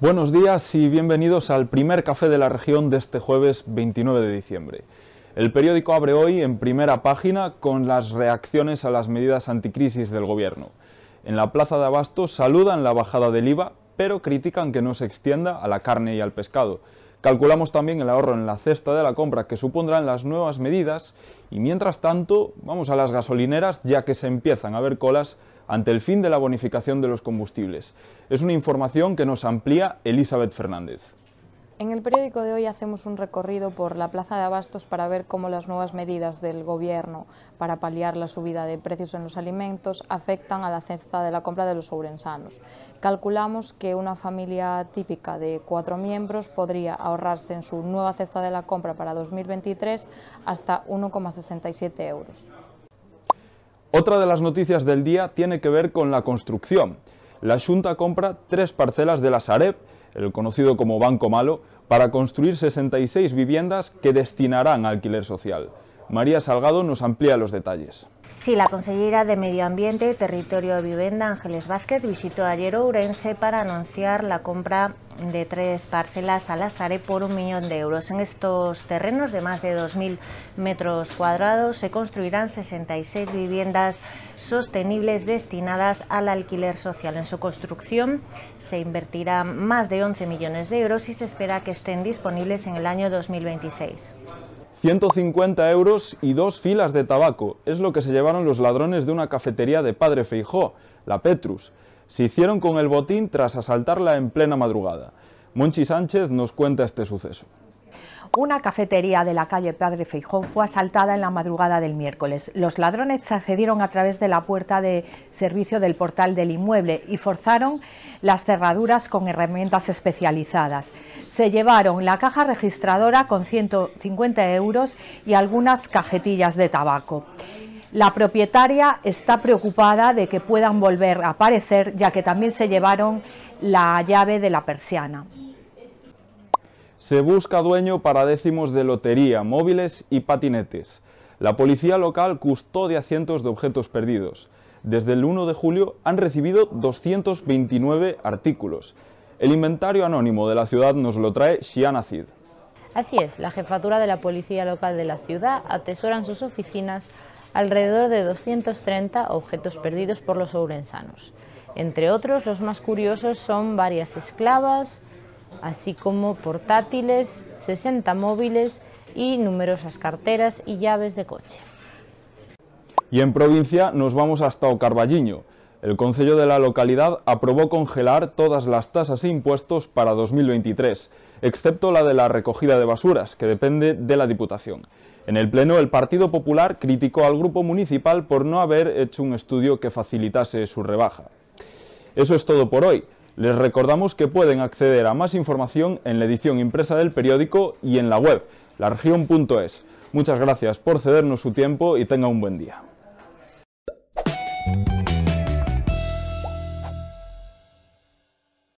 Buenos días y bienvenidos al primer café de la región de este jueves 29 de diciembre. El periódico abre hoy en primera página con las reacciones a las medidas anticrisis del gobierno. En la plaza de Abastos saludan la bajada del IVA, pero critican que no se extienda a la carne y al pescado. Calculamos también el ahorro en la cesta de la compra que supondrán las nuevas medidas y mientras tanto vamos a las gasolineras ya que se empiezan a ver colas ante el fin de la bonificación de los combustibles. Es una información que nos amplía Elizabeth Fernández. En el periódico de hoy hacemos un recorrido por la Plaza de Abastos para ver cómo las nuevas medidas del Gobierno para paliar la subida de precios en los alimentos afectan a la cesta de la compra de los ourensanos. Calculamos que una familia típica de cuatro miembros podría ahorrarse en su nueva cesta de la compra para 2023 hasta 1,67 euros. Otra de las noticias del día tiene que ver con la construcción. La Junta compra tres parcelas de la Sareb, el conocido como Banco Malo, para construir 66 viviendas que destinarán alquiler social. María Salgado nos amplía los detalles. Sí, la consellera de Medio Ambiente y Territorio de Vivienda, Ángeles Vázquez, visitó ayer Ourense para anunciar la compra de tres parcelas a la SARE por un millón de euros. En estos terrenos de más de 2.000 metros cuadrados se construirán 66 viviendas sostenibles destinadas al alquiler social. En su construcción se invertirá más de 11 millones de euros y se espera que estén disponibles en el año 2026. 150 euros y dos filas de tabaco. Es lo que se llevaron los ladrones de una cafetería de Padre Feijó, la Petrus. Se hicieron con el botín tras asaltarla en plena madrugada. Monchi Sánchez nos cuenta este suceso. Una cafetería de la calle Padre Feijó fue asaltada en la madrugada del miércoles. Los ladrones accedieron a través de la puerta de servicio del portal del inmueble y forzaron las cerraduras con herramientas especializadas. Se llevaron la caja registradora con 150 euros y algunas cajetillas de tabaco. La propietaria está preocupada de que puedan volver a aparecer, ya que también se llevaron la llave de la persiana. Se busca dueño para décimos de lotería, móviles y patinetes. La policía local custodia cientos de objetos perdidos. Desde el 1 de julio han recibido 229 artículos. El inventario anónimo de la ciudad nos lo trae Shiana Cid. Así es, la jefatura de la policía local de la ciudad atesora en sus oficinas alrededor de 230 objetos perdidos por los ourensanos. Entre otros, los más curiosos son varias esclavas, así como portátiles, 60 móviles y numerosas carteras y llaves de coche. Y en provincia nos vamos hasta Ocarballiño. El Consejo de la localidad aprobó congelar todas las tasas e impuestos para 2023, excepto la de la recogida de basuras, que depende de la Diputación. En el Pleno, el Partido Popular criticó al Grupo Municipal por no haber hecho un estudio que facilitase su rebaja. Eso es todo por hoy. Les recordamos que pueden acceder a más información en la edición impresa del periódico y en la web, largion.es. Muchas gracias por cedernos su tiempo y tenga un buen día.